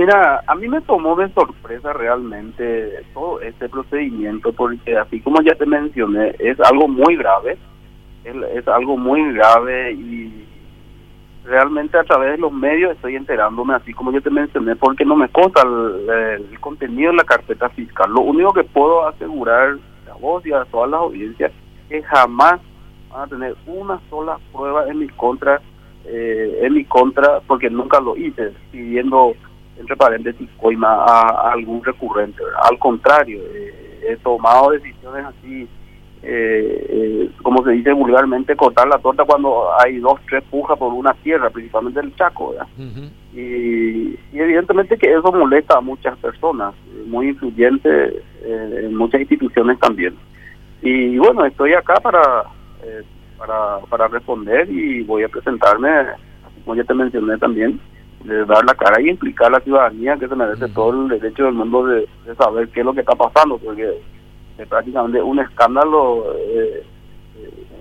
Mira, a mí me tomó de sorpresa realmente todo este procedimiento porque así como ya te mencioné, es algo muy grave, es, algo muy grave y realmente a través de los medios estoy enterándome, así como yo te mencioné, porque no me consta el, el contenido de la carpeta fiscal. Lo único que puedo asegurar a vos y a todas las audiencias es que jamás van a tener una sola prueba en mi contra, eh, en mi contra, porque nunca lo hice, pidiendo, entre paréntesis, coima a, algún recurrente. Al contrario, eh, he tomado decisiones así eh, eh, como se dice vulgarmente, cortar la torta cuando hay dos, tres pujas por una tierra, principalmente el Chaco. y, evidentemente que eso molesta a muchas personas, eh, muy influyente en muchas instituciones también. Y bueno, estoy acá para, para, para responder y voy a presentarme, como ya te mencioné también, de dar la cara y implicar a la ciudadanía que se merece todo el derecho del mundo de, de saber qué es lo que está pasando, porque prácticamente un escándalo eh,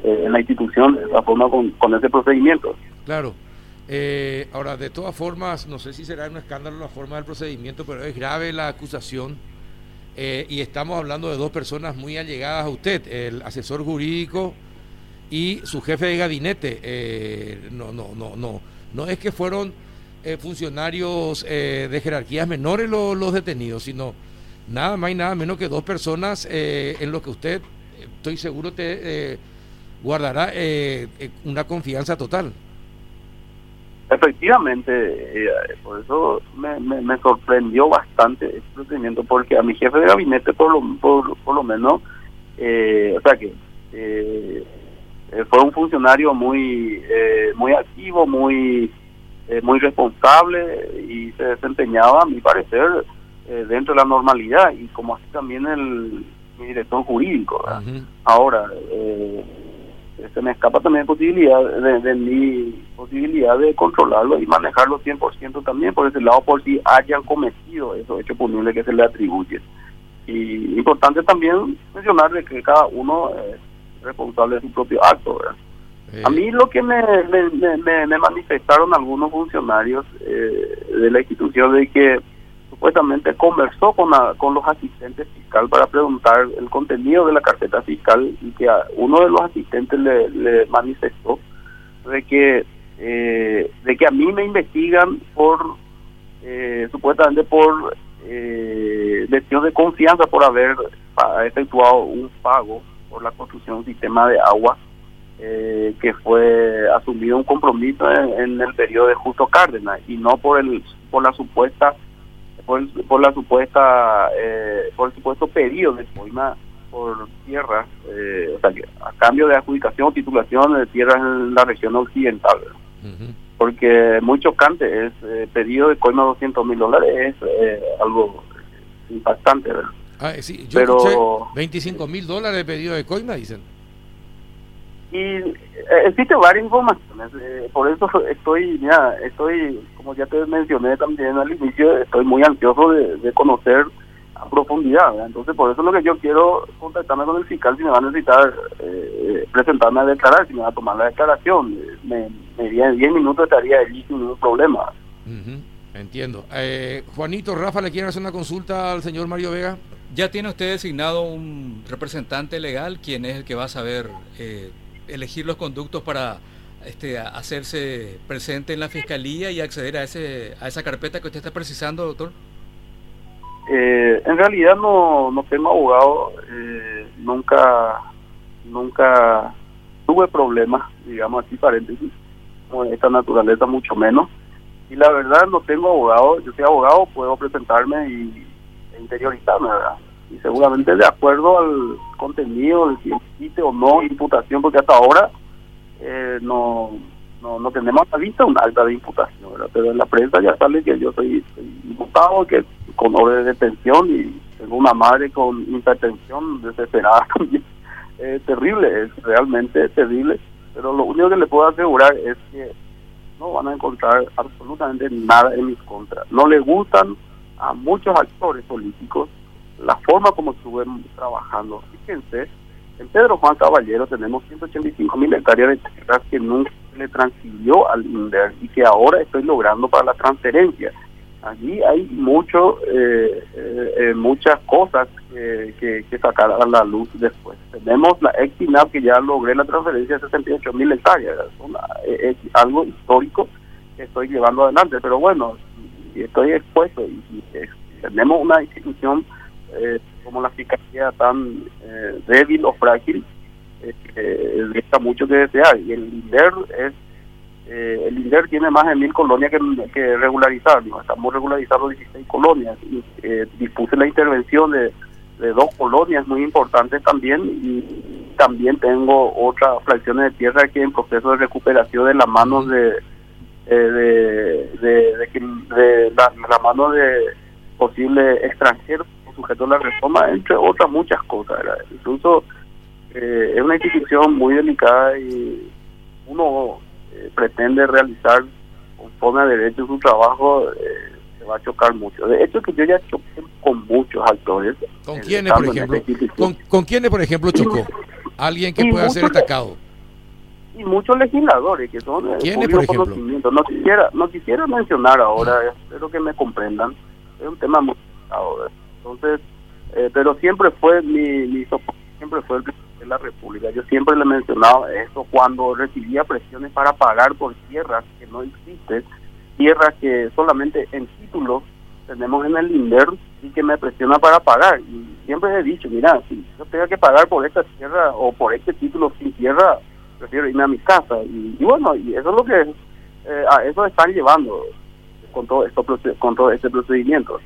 eh, en la institución esa forma con, con ese procedimiento. Claro. Eh, ahora, de todas formas, no sé si será un escándalo la forma del procedimiento, pero es grave la acusación. y estamos hablando de dos personas muy allegadas a usted, el asesor jurídico y su jefe de gabinete. no, no, no, no. No es que fueron funcionarios de jerarquías menores los, los detenidos, sino nada más y nada menos que dos personas eh, en lo que usted, estoy seguro, te eh, guardará eh, una confianza total. Efectivamente, por eso me, me, sorprendió bastante este procedimiento, porque a mi jefe de gabinete, por lo, por, por lo menos, o sea que fue un funcionario muy muy activo, muy muy responsable y se desempeñaba, a mi parecer, eh, dentro de la normalidad y como así también el mi director jurídico. Ahora, eh, se me escapa también posibilidad de, mi posibilidad de controlarlo y manejarlo 100% también por ese lado, por si hayan cometido esos hechos punibles que se le atribuye. Y importante también mencionar de que cada uno es responsable de su propio acto. A mí lo que me, me, me, manifestaron algunos funcionarios eh, de la institución de que supuestamente conversó con, con los asistentes fiscal para preguntar el contenido de la carpeta fiscal y que a uno de los asistentes le, manifestó de que eh, de que a mí me investigan por eh, supuestamente por eh, de confianza por haber efectuado un pago por la construcción de un sistema de agua eh, que fue asumido un compromiso en, en, el periodo de Justo Cárdenas y no por el por la supuesta por, la supuesta eh, por el supuesto pedido de coima por tierra eh, o sea a cambio de adjudicación o titulación de tierras en la región occidental porque muy chocante es eh, pedido de coima 200 mil dólares es algo impactante ¿verdad? Ah, sí, yo Pero, 25 mil dólares de pedido de coima dicen y eh, existe varias informaciones, eh, por eso estoy, ya estoy, como ya te mencioné también al inicio, estoy muy ansioso de, conocer a profundidad. Entonces, por eso es lo que yo quiero contactarme con el fiscal si me va a necesitar eh, presentarme a declarar, si me va a tomar la declaración. Me, me 10 minutos estaría allí sin ningún problema. Entiendo. Juanito, Rafa, ¿le quieren hacer una consulta al señor Mario Vega? ¿Ya tiene usted designado un representante legal? ¿Quién es el que va a saber eh, elegir los conductos para este, hacerse presente en la fiscalía y acceder a ese a esa carpeta que usted está precisando, doctor? Eh, en realidad no, no tengo abogado, eh, nunca nunca tuve problemas, digamos así, paréntesis, de esta naturaleza mucho menos. Y la verdad no tengo abogado, yo soy abogado, puedo presentarme y e interiorizarme, ¿verdad? Y seguramente de acuerdo al contenido si existe o no imputación, porque hasta ahora eh, no, no, no tenemos a vista un alta de imputación, pero en la prensa ya sale que yo soy, imputado, que con orden de detención y tengo una madre con hipertensión desesperada también. Es terrible, es realmente terrible, pero lo único que le puedo asegurar es que no van a encontrar absolutamente nada en mis contras. No le gustan a muchos actores políticos la forma como estuvimos trabajando. Fíjense, en Pedro Juan Caballero tenemos 185 mil hectáreas de tierras que nunca le transfirió al INDER y que ahora estoy logrando para la transferencia. allí hay mucho, eh, eh, muchas cosas que, que, sacar a la luz después. Tenemos la Exinab que ya logré la transferencia de 68 mil hectáreas, es, algo histórico que estoy llevando adelante, pero bueno, estoy expuesto y, tenemos una institución como la Fiscalía tan débil o frágil, eh, deja mucho que desear y el INDER es eh, el INDER tiene más de mil colonias que, que regularizar, estamos regularizando 16 colonias y eh, dispuse la intervención de, dos colonias muy importantes también y también tengo otras fracciones de tierra que en proceso de recuperación de las manos de eh, de, de, la, la, mano de posible extranjeros sujetos a la reforma, entre otras muchas cosas. Incluso eh, es una institución muy delicada y uno eh, pretende realizar conforme a derecho su trabajo, eh, se va a chocar mucho. De hecho, que yo ya choqué con muchos actores. ¿Con quiénes, por ejemplo? ¿Con, ¿Con, quiénes, por ejemplo, chocó? Alguien que pueda ser atacado. Y muchos legisladores que son ¿Quiénes, por ejemplo? No quisiera, no quisiera mencionar ahora, espero que me comprendan. Es un tema muy ahora. Entonces, pero siempre fue mi, mi siempre fue el de la República. Yo siempre le he mencionado esto cuando recibía presiones para pagar por tierras que no existen, tierras que solamente en títulos tenemos en el INDER y que me presiona para pagar. Y siempre he dicho, mira, si yo tengo que pagar por esta tierra o por este título sin tierra, prefiero irme a mi casa. Y, bueno, y eso es lo que eh, a eso están llevando con todo esto con todo este procedimiento.